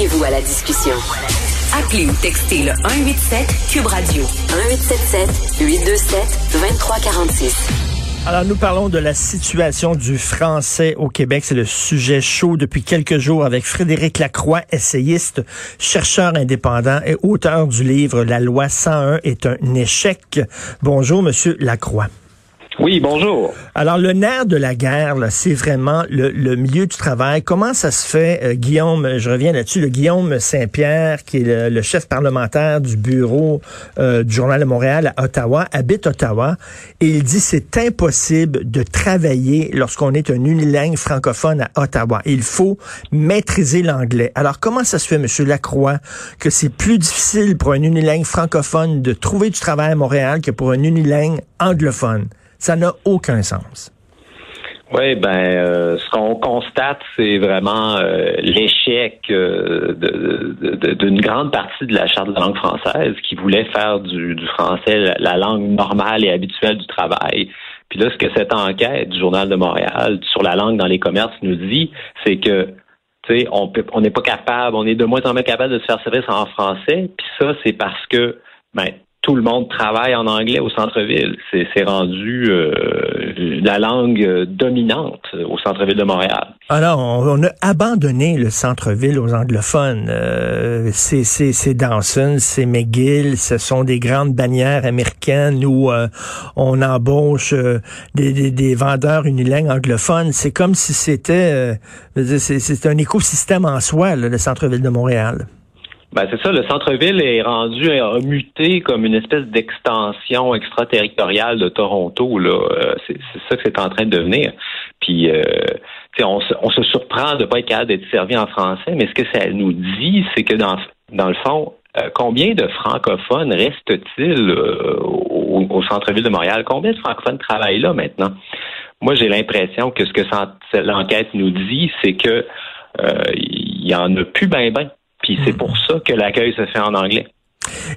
Joignez-vous à la discussion. Appelez ou textez le 187 Cube Radio 1877 827 2346. Alors, nous parlons de la situation du français au Québec. C'est le sujet chaud depuis quelques jours avec Frédéric Lacroix, essayiste, chercheur indépendant et auteur du livre La loi 101 est un échec. Bonjour, Monsieur Lacroix. Oui, bonjour. Alors, le nerf de la guerre, c'est vraiment le, milieu du travail. Comment ça se fait, euh, Guillaume, je reviens là-dessus, le Guillaume Saint-Pierre, qui est le, chef parlementaire du bureau euh, du Journal de Montréal à Ottawa, habite Ottawa, et il dit c'est impossible de travailler lorsqu'on est un unilingue francophone à Ottawa. Il faut maîtriser l'anglais. Alors, comment ça se fait, Monsieur Lacroix, que c'est plus difficile pour un unilingue francophone de trouver du travail à Montréal que pour un unilingue anglophone? Ça n'a aucun sens. Oui, ben, euh, ce qu'on constate, c'est vraiment euh, l'échec euh, d'une grande partie de la charte de la langue française qui voulait faire du, français la, langue normale et habituelle du travail. Puis là, ce que cette enquête du Journal de Montréal sur la langue dans les commerces nous dit, c'est que tu sais, on peut, on n'est pas capable, on est de moins en moins capable de se faire service en français. Puis ça, c'est parce que ben, tout le monde travaille en anglais au centre-ville. C'est rendu euh, la langue dominante au centre-ville de Montréal. Alors, on, a abandonné le centre-ville aux anglophones. Euh, c'est Dawson, c'est McGill, ce sont des grandes bannières américaines où euh, on embauche euh, des, des, des, vendeurs unilingues anglophones. C'est comme si c'était c'est un écosystème en soi, le centre-ville de Montréal. Ben c'est ça, le centre-ville est rendu a muté comme une espèce d'extension extraterritoriale de Toronto. Là, euh, c'est, ça que c'est en train de devenir. Puis, euh, on, se, on se surprend de pas être capable d'être servi en français, mais ce que ça nous dit, c'est que dans dans le fond, euh, combien de francophones restent-ils au, au centre-ville de Montréal? Combien de francophones travaillent là maintenant? Moi, j'ai l'impression que ce que l'enquête nous dit, c'est que il y en a plus ben ben puis c'est pour ça que l'accueil se fait en anglais.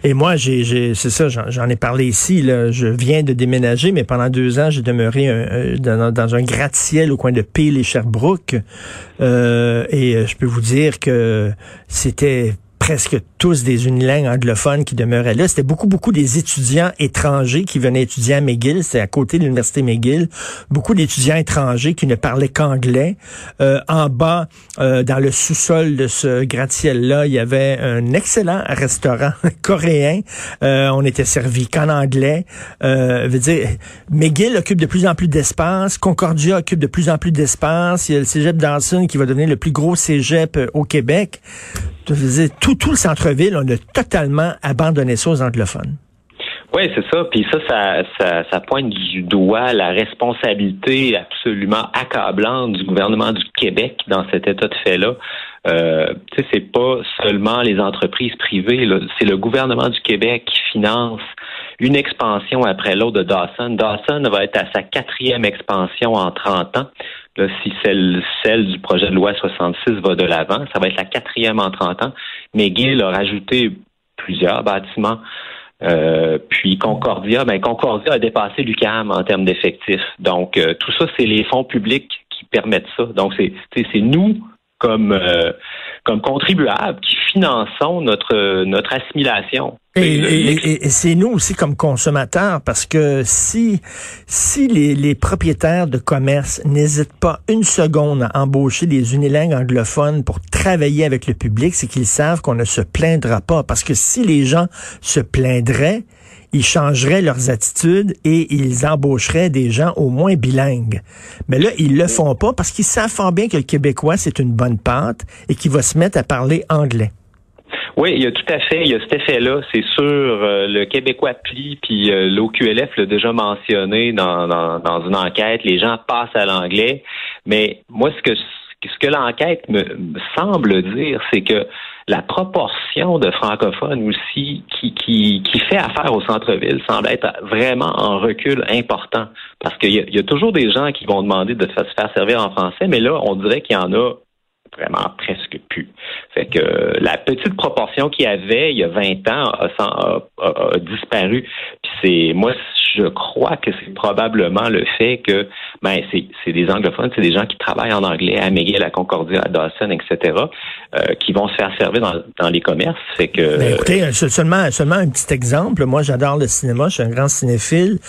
Et moi, j'ai, c'est ça, j'en ai parlé ici. Là. Je viens de déménager, mais pendant deux ans, j'ai demeuré dans, un gratte-ciel au coin de Peel et Sherbrooke. Euh, et euh, je peux vous dire que c'était presque tous des unilingues anglophones qui demeuraient là. C'était beaucoup, beaucoup des étudiants étrangers qui venaient étudier à McGill. C'est à côté de l'université McGill. Beaucoup d'étudiants étrangers qui ne parlaient qu'anglais. Euh, en bas, euh, dans le sous-sol de ce gratte-ciel-là, il y avait un excellent restaurant coréen. Euh, on était servi qu'en anglais. Euh, veut dire, McGill occupe de plus en plus d'espace. Concordia occupe de plus en plus d'espace. Il y a le cégep Dawson qui va devenir le plus gros cégep au Québec. Tout, le centre-ville, on a totalement abandonné ça aux anglophones. Oui, c'est ça. Puis ça, ça, ça, pointe du doigt la responsabilité absolument accablante du gouvernement du Québec dans cet état de fait-là. Euh, c'est pas seulement les entreprises privées, c'est le gouvernement du Québec qui finance une expansion après l'autre de Dawson. Dawson va être à sa quatrième expansion en 30 ans. Là, si celle, du projet de loi 66 va de l'avant, ça va être la quatrième en 30 ans. McGill a rajouté plusieurs bâtiments. Euh, puis Concordia, ben Concordia a dépassé l'UCAM en termes d'effectifs. Donc, euh, tout ça, c'est les fonds publics qui permettent ça. Donc, c'est nous comme euh, comme contribuables qui finançons notre notre assimilation. Et, c'est nous aussi comme consommateurs parce que si si les, les propriétaires de commerce n'hésitent pas une seconde à embaucher des unilingues anglophones pour travailler avec le public, c'est qu'ils savent qu'on ne se plaindra pas parce que si les gens se plaindraient, ils changeraient leurs attitudes et ils embaucheraient des gens au moins bilingues. Mais là, ils le font pas parce qu'ils savent fort bien que le québécois, c'est une bonne pâte et qu'il va se mettre à parler anglais. Oui, il y a tout à fait, il y a cet effet-là, c'est sûr. Euh, le Québécois pli, puis euh, l'OQLF l'a déjà mentionné dans, dans, dans, une enquête, les gens passent à l'anglais. Mais moi, ce que ce que l'enquête me, semble dire, c'est que la proportion de francophones aussi qui, qui, qui fait affaire au centre-ville semble être vraiment en recul important. Parce qu'il y, y, a toujours des gens qui vont demander de se faire servir en français, mais là, on dirait qu'il y en a vraiment presque plus. Fait que la petite proportion qu'il y avait il y a 20 ans a, a disparu. Puis c'est moi je crois que c'est probablement le fait que ben c'est des anglophones, c'est des gens qui travaillent en anglais à McGill, à Concordia, à Dawson, etc., euh, qui vont se faire servir dans, dans les commerces. Fait que ben, écoutez, euh, seulement seulement un petit exemple. Moi, j'adore le cinéma, je suis un grand cinéphile.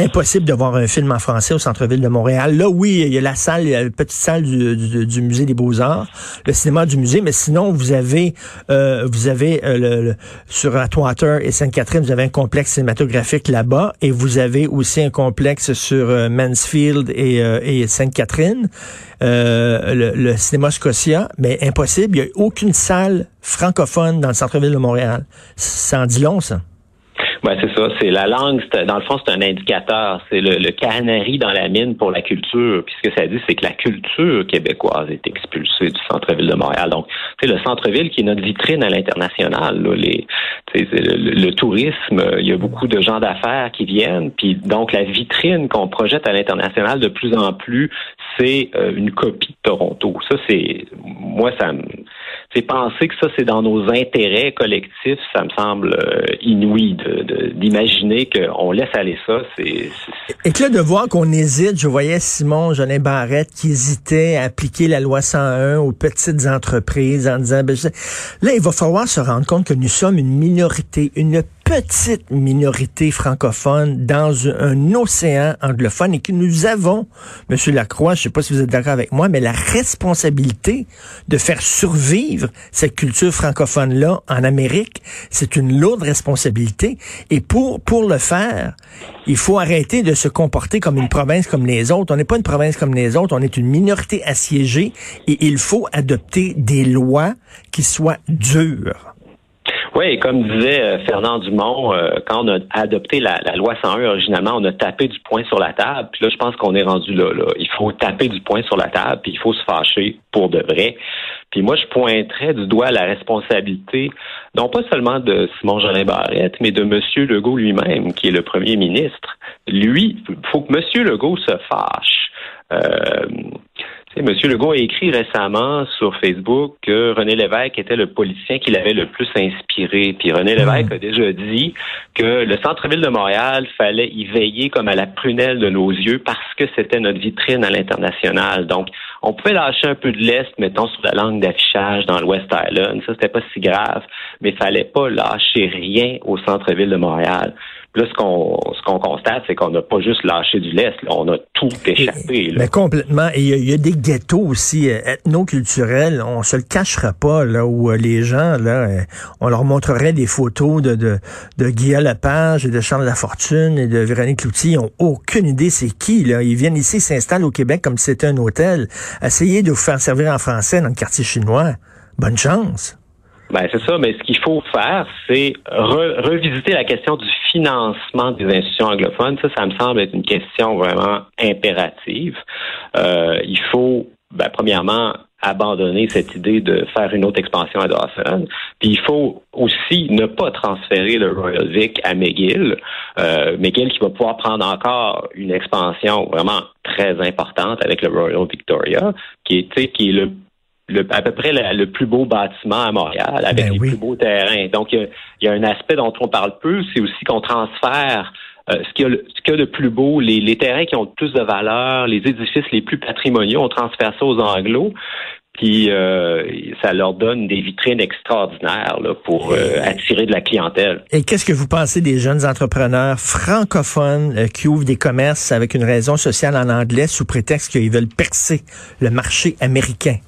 Impossible de voir un film en français au centre-ville de Montréal. Là, oui, il y a la salle, il la petite salle du, musée des Beaux-Arts, le cinéma du musée, mais sinon vous avez euh, vous avez euh, le, sur Atwater et Sainte-Catherine, vous avez un complexe cinématographique là-bas et vous avez aussi un complexe sur euh, Mansfield et, euh, Sainte-Catherine, le, le, cinéma Scotia, mais impossible, il n'y a aucune salle francophone dans le centre-ville de Montréal. Ça en dit long, ça. Ouais, c'est ça. C'est la langue. Dans le fond, c'est un indicateur. C'est le, le, canari dans la mine pour la culture. Puis ce que ça dit, c'est que la culture québécoise est expulsée du centre-ville de Montréal. Donc, c'est le centre-ville qui est notre vitrine à l'international. Les, le, le, tourisme, il y a beaucoup de gens d'affaires qui viennent. Puis donc, la vitrine qu'on projette à l'international de plus en plus, c'est euh, une copie de Toronto. Ça, c'est moi, ça me c'est penser que ça, c'est dans nos intérêts collectifs, ça me semble euh, inouï d'imaginer qu'on laisse aller ça. Et que là, de voir qu'on hésite, je voyais Simon Jolin Barrette qui hésitait à appliquer la loi 101 aux petites entreprises en disant, ben, là, il va falloir se rendre compte que nous sommes une minorité, une petite minorité francophone dans un océan anglophone et que nous avons, Monsieur Lacroix, je ne sais pas si vous êtes d'accord avec moi, mais la responsabilité de faire survivre cette culture francophone-là en Amérique, c'est une lourde responsabilité. Et pour, pour le faire, il faut arrêter de se comporter comme une province comme les autres. On n'est pas une province comme les autres, on est une minorité assiégée et il faut adopter des lois qui soient dures. Oui, comme disait euh, Fernand Dumont, euh, quand on a adopté la, loi 101 originalement, on a tapé du poing sur la table. Puis là, je pense qu'on est rendu là, là. Il faut taper du poing sur la table, puis il faut se fâcher pour de vrai. Puis moi, je pointerais du doigt la responsabilité, non pas seulement de Simon Jolin Barrette, mais de M. Legault lui-même, qui est le premier ministre. Lui, il faut que M. Legault se fâche. Euh, M. Legault a écrit récemment sur Facebook que René Lévesque était le politicien qui l'avait le plus inspiré. Puis René hmm. Lévesque a déjà dit que le centre-ville de Montréal fallait y veiller comme à la prunelle de nos yeux parce que c'était notre vitrine à l'international. Donc, on pouvait lâcher un peu de l'Est, mettons, sur la langue d'affichage dans le West Island. Ça, c'était pas si grave, mais il fallait pas lâcher rien au centre-ville de Montréal. Là, ce qu'on ce qu'on constate, c'est qu'on n'a pas juste lâché du lest, on a tout échappé. Mais complètement. Et il y, a des ghettos aussi euh, ethno-culturels. On se le cachera pas là où euh, les gens là, euh, on leur montrerait des photos de de, de Guillaume Lepage et de Charles Lafortune et de Véronique Cloutier. Ils ont aucune idée c'est qui là. Ils viennent ici, s'installent au Québec comme si c'était un hôtel. Essayez de vous faire servir en français dans le quartier chinois. Bonne chance. Ben c'est ça, mais ce qu'il faut faire, c'est revisiter la question du financement des institutions anglophones. Ça, ça me semble être une question vraiment impérative. Euh, il faut, ben, premièrement, abandonner cette idée de faire une autre expansion à Dawson. Puis il faut aussi ne pas transférer le Royal Vic à McGill. Euh, McGill qui va pouvoir prendre encore une expansion vraiment très importante avec le Royal Victoria, qui est, qui est le le, à peu près le, plus beau bâtiment à Montréal, avec ben les plus beaux terrains. Donc, il y, a, un aspect dont on parle peu, c'est aussi qu'on transfère euh, ce qu'il y, a de plus beau, les, les, terrains qui ont le plus de valeur, les édifices les plus patrimoniaux, on transfère ça aux Anglos. Puis euh, ça leur donne des vitrines extraordinaires là, pour euh, attirer de la clientèle. Et qu'est-ce que vous pensez des jeunes entrepreneurs francophones qui ouvrent des commerces avec une raison sociale en anglais sous prétexte qu'ils veulent percer le marché américain?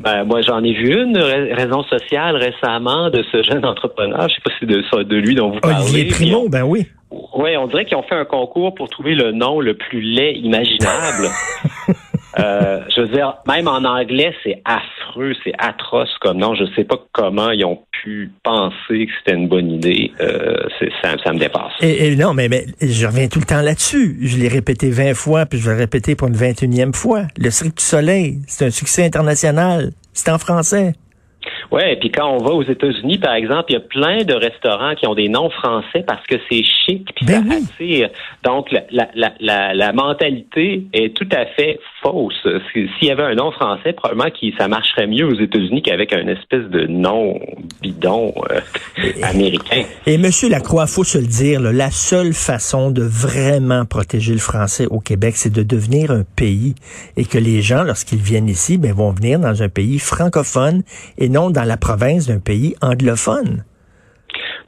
Ben, moi, j'en ai vu une raison sociale récemment de ce jeune entrepreneur. Je sais pas si c'est de, de lui dont vous parlez. Olivier Primo, ben oui. Oui, on dirait qu'ils ont fait un concours pour trouver le nom le plus laid imaginable. euh, je veux dire, même en anglais, c'est affreux affreux, c'est atroce comme nom. Je ne sais pas comment ils ont pu penser que c'était une bonne idée. Euh, ça, ça, me dépasse. Et, non, mais, mais, je reviens tout le temps là-dessus. Je l'ai répété 20 fois, puis je vais le répéter pour une 21e fois. Le Cirque du Soleil, c'est un succès international. C'est en français. Oui, et puis quand on va aux États-Unis, par exemple, il y a plein de restaurants qui ont des noms français parce que c'est chic, puis ben ça Donc, la, la, la, la, mentalité est tout à fait fausse. S'il y avait un nom français, probablement que ça marcherait mieux aux États-Unis qu'avec un espèce de nom bidon euh, américain. Et Monsieur Lacroix, faut se le dire, la seule façon de vraiment protéger le français au Québec, c'est de devenir un pays et que les gens, lorsqu'ils viennent ici, ben, vont venir dans un pays francophone et non dans la province d'un pays anglophone.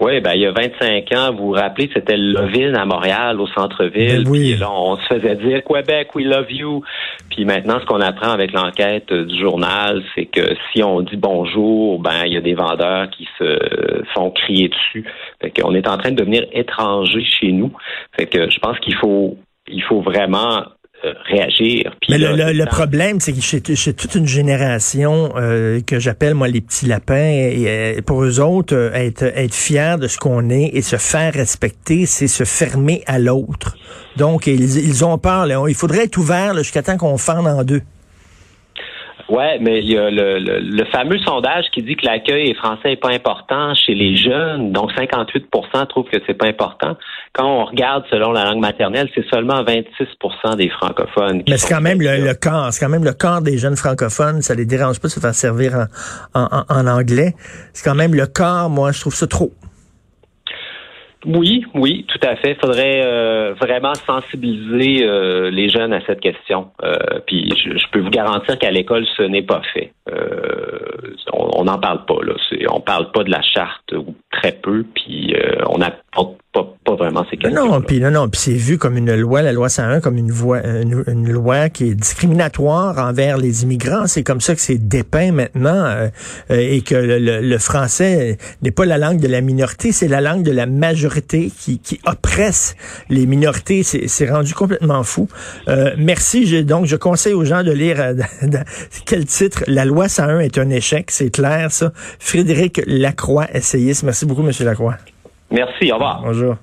Oui, ben, il y a 25 ans, vous vous rappelez, c'était Loville à Montréal, au centre-ville. Ben oui. là, on se faisait dire Québec, we love you. Puis maintenant, ce qu'on apprend avec l'enquête du journal, c'est que si on dit bonjour, ben il y a des vendeurs qui se font crier dessus. Fait qu'on est en train de devenir étranger chez nous. Fait que je pense qu'il faut il faut vraiment euh, réagir. Mais le, problème, c'est que chez, toute une génération euh, que j'appelle moi les petits lapins, et, euh, pour eux autres, être, être fiers de ce qu'on est et se faire respecter, c'est se fermer à l'autre. Donc, ils, ils ont peur. il faudrait être ouvert jusqu'à temps qu'on fende en deux. Ouais, mais il y a le, le, fameux sondage qui dit que l'accueil français n'est pas important chez les jeunes. Donc 58% trouvent que c'est pas important. Quand on regarde selon la langue maternelle, c'est seulement 26% des francophones. mais c'est quand même le, le corps, c'est quand même le corps des jeunes francophones. Ça les dérange pas de se faire servir en, en, en anglais. C'est quand même le corps. Moi, je trouve ça trop. Oui, oui, tout à fait. Il faudrait euh, vraiment sensibiliser euh, les jeunes à cette question. Euh, puis je, peux vous garantir qu'à l'école, ce n'est pas fait. on n'en parle pas là. On parle pas de la charte ou très peu. Puis on pas, pas, vraiment ces questions. Non, puis non, non, puis c'est vu comme une loi, la loi 101, comme une, voie, une, loi qui est discriminatoire envers les immigrants. C'est comme ça que c'est dépeint maintenant et que le, le français n'est pas la langue de la minorité, c'est la langue de la majorité qui, qui oppresse les minorités. C'est rendu complètement fou. Euh, merci. donc, je conseille aux gens de lire euh, quel titre La loi 101 est un échec. C'est clair, ça. Frédéric Lacroix, essayiste. Merci beaucoup, Monsieur Lacroix. Merci. Au revoir. Bonjour.